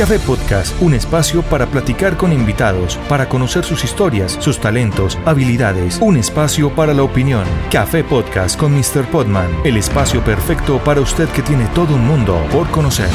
Café Podcast, un espacio para platicar con invitados, para conocer sus historias, sus talentos, habilidades, un espacio para la opinión. Café Podcast con Mr. Podman, el espacio perfecto para usted que tiene todo un mundo por conocer.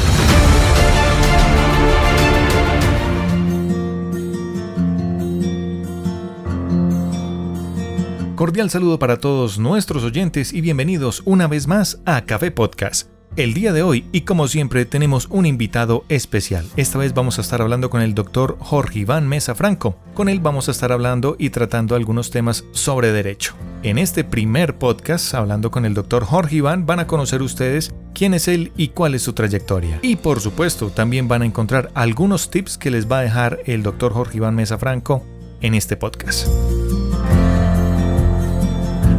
Cordial saludo para todos nuestros oyentes y bienvenidos una vez más a Café Podcast el día de hoy y como siempre tenemos un invitado especial. Esta vez vamos a estar hablando con el doctor Jorge Iván Mesa Franco. Con él vamos a estar hablando y tratando algunos temas sobre derecho. En este primer podcast, hablando con el doctor Jorge Iván, van a conocer ustedes quién es él y cuál es su trayectoria. Y por supuesto, también van a encontrar algunos tips que les va a dejar el doctor Jorge Iván Mesa Franco en este podcast.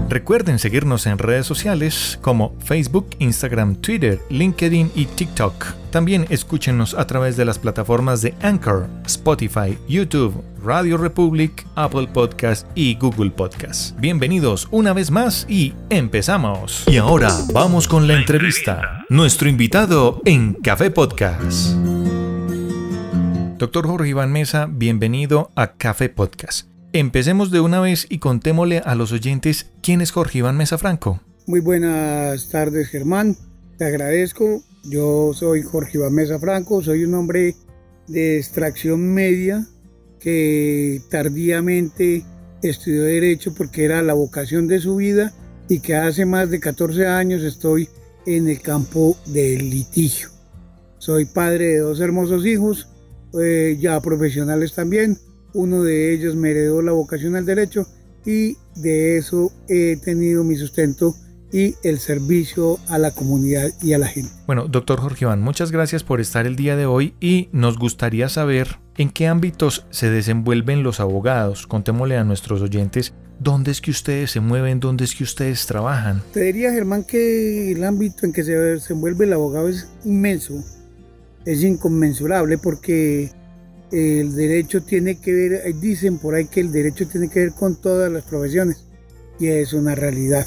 Recuerden seguirnos en redes sociales como Facebook, Instagram, Twitter, LinkedIn y TikTok. También escúchenos a través de las plataformas de Anchor, Spotify, YouTube, Radio Republic, Apple Podcast y Google Podcast. Bienvenidos una vez más y empezamos. Y ahora vamos con la entrevista. Nuestro invitado en Café Podcast. Doctor Jorge Iván Mesa, bienvenido a Café Podcast. Empecemos de una vez y contémosle a los oyentes quién es Jorge Iván Mesa Franco. Muy buenas tardes Germán, te agradezco. Yo soy Jorge Iván Mesa Franco, soy un hombre de extracción media que tardíamente estudió derecho porque era la vocación de su vida y que hace más de 14 años estoy en el campo del litigio. Soy padre de dos hermosos hijos, eh, ya profesionales también, uno de ellos me heredó la vocación al derecho y de eso he tenido mi sustento y el servicio a la comunidad y a la gente. Bueno, doctor Jorge Iván, muchas gracias por estar el día de hoy y nos gustaría saber en qué ámbitos se desenvuelven los abogados. Contémosle a nuestros oyentes dónde es que ustedes se mueven, dónde es que ustedes trabajan. Te diría, Germán, que el ámbito en que se desenvuelve el abogado es inmenso, es inconmensurable porque el derecho tiene que ver, dicen por ahí que el derecho tiene que ver con todas las profesiones y es una realidad.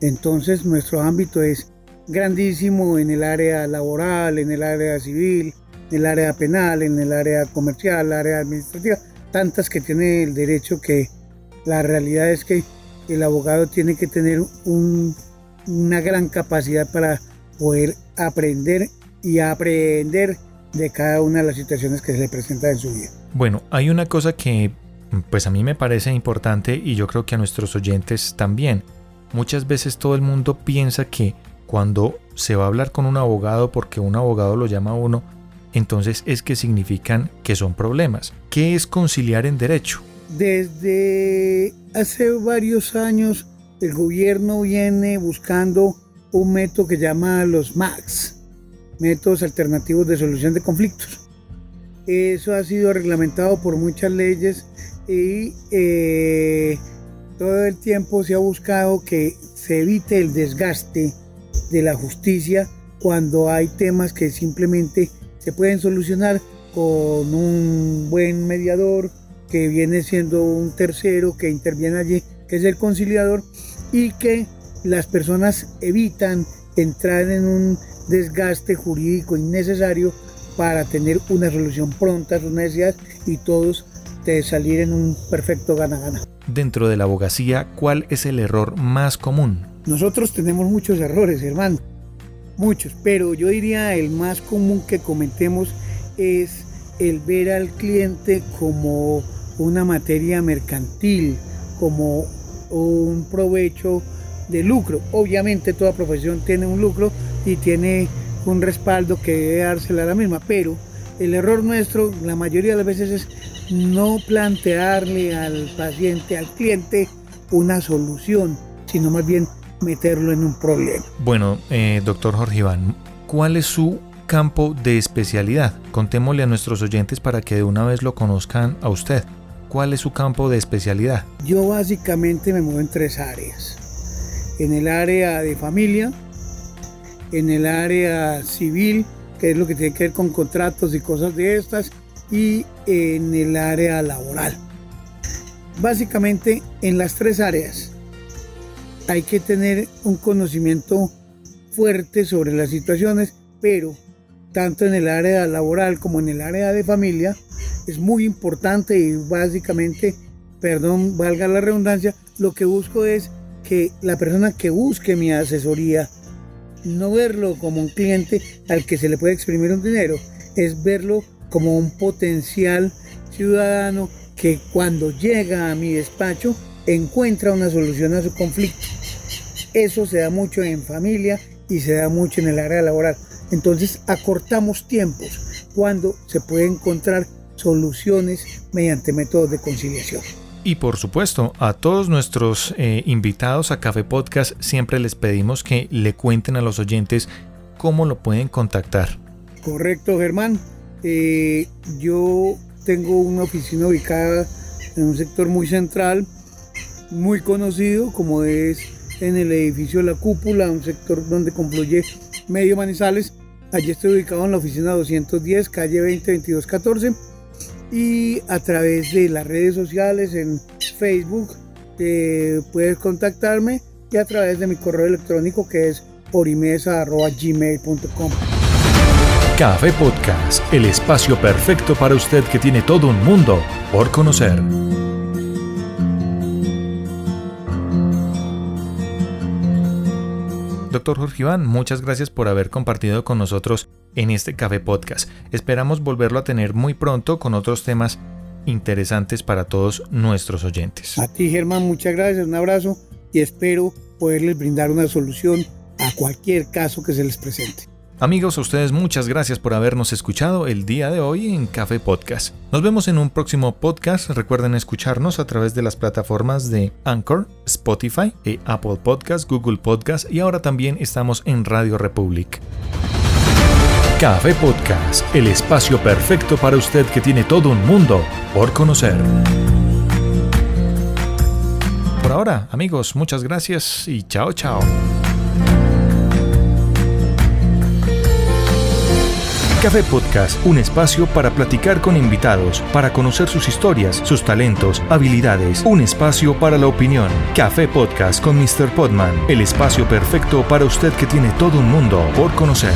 Entonces nuestro ámbito es grandísimo en el área laboral, en el área civil, en el área penal, en el área comercial, el área administrativa, tantas que tiene el derecho que la realidad es que el abogado tiene que tener una gran capacidad para poder aprender y aprender de cada una de las situaciones que se le presenta en su vida. Bueno, hay una cosa que pues a mí me parece importante y yo creo que a nuestros oyentes también. Muchas veces todo el mundo piensa que cuando se va a hablar con un abogado porque un abogado lo llama a uno, entonces es que significan que son problemas. ¿Qué es conciliar en derecho? Desde hace varios años el gobierno viene buscando un método que llama los MAX, métodos alternativos de solución de conflictos. Eso ha sido reglamentado por muchas leyes y eh, todo el tiempo se ha buscado que se evite el desgaste de la justicia cuando hay temas que simplemente se pueden solucionar con un buen mediador que viene siendo un tercero que interviene allí, que es el conciliador, y que las personas evitan entrar en un desgaste jurídico innecesario para tener una solución pronta a sus necesidades y todos de salir en un perfecto gana-gana. Dentro de la abogacía, ¿cuál es el error más común? Nosotros tenemos muchos errores, hermano, muchos, pero yo diría el más común que cometemos es el ver al cliente como una materia mercantil, como un provecho de lucro. Obviamente toda profesión tiene un lucro y tiene un respaldo que debe dársela a la misma, pero el error nuestro la mayoría de las veces es no plantearle al paciente, al cliente, una solución, sino más bien meterlo en un problema. Bueno, eh, doctor Jorge Iván, ¿cuál es su campo de especialidad? Contémosle a nuestros oyentes para que de una vez lo conozcan a usted. ¿Cuál es su campo de especialidad? Yo básicamente me muevo en tres áreas en el área de familia, en el área civil, que es lo que tiene que ver con contratos y cosas de estas, y en el área laboral. Básicamente en las tres áreas hay que tener un conocimiento fuerte sobre las situaciones, pero tanto en el área laboral como en el área de familia, es muy importante y básicamente, perdón, valga la redundancia, lo que busco es que la persona que busque mi asesoría, no verlo como un cliente al que se le puede exprimir un dinero, es verlo como un potencial ciudadano que cuando llega a mi despacho encuentra una solución a su conflicto. Eso se da mucho en familia y se da mucho en el área laboral. Entonces acortamos tiempos cuando se puede encontrar soluciones mediante métodos de conciliación. Y por supuesto, a todos nuestros eh, invitados a Café Podcast siempre les pedimos que le cuenten a los oyentes cómo lo pueden contactar. Correcto, Germán. Eh, yo tengo una oficina ubicada en un sector muy central, muy conocido, como es en el edificio La Cúpula, un sector donde confluye Medio Manizales. Allí estoy ubicado en la oficina 210, calle 20 14 y a través de las redes sociales en Facebook eh, puedes contactarme y a través de mi correo electrónico que es orimesa.gmail.com. Café Podcast, el espacio perfecto para usted que tiene todo un mundo por conocer. Doctor Jorge Iván, muchas gracias por haber compartido con nosotros en este Café Podcast. Esperamos volverlo a tener muy pronto con otros temas interesantes para todos nuestros oyentes. A ti Germán, muchas gracias, un abrazo y espero poderles brindar una solución a cualquier caso que se les presente. Amigos, a ustedes muchas gracias por habernos escuchado el día de hoy en Café Podcast. Nos vemos en un próximo podcast. Recuerden escucharnos a través de las plataformas de Anchor, Spotify, e Apple Podcast, Google Podcast y ahora también estamos en Radio Republic. Café Podcast, el espacio perfecto para usted que tiene todo un mundo por conocer. Por ahora, amigos, muchas gracias y chao chao. Café Podcast, un espacio para platicar con invitados, para conocer sus historias, sus talentos, habilidades, un espacio para la opinión. Café Podcast con Mr. Podman, el espacio perfecto para usted que tiene todo un mundo por conocer.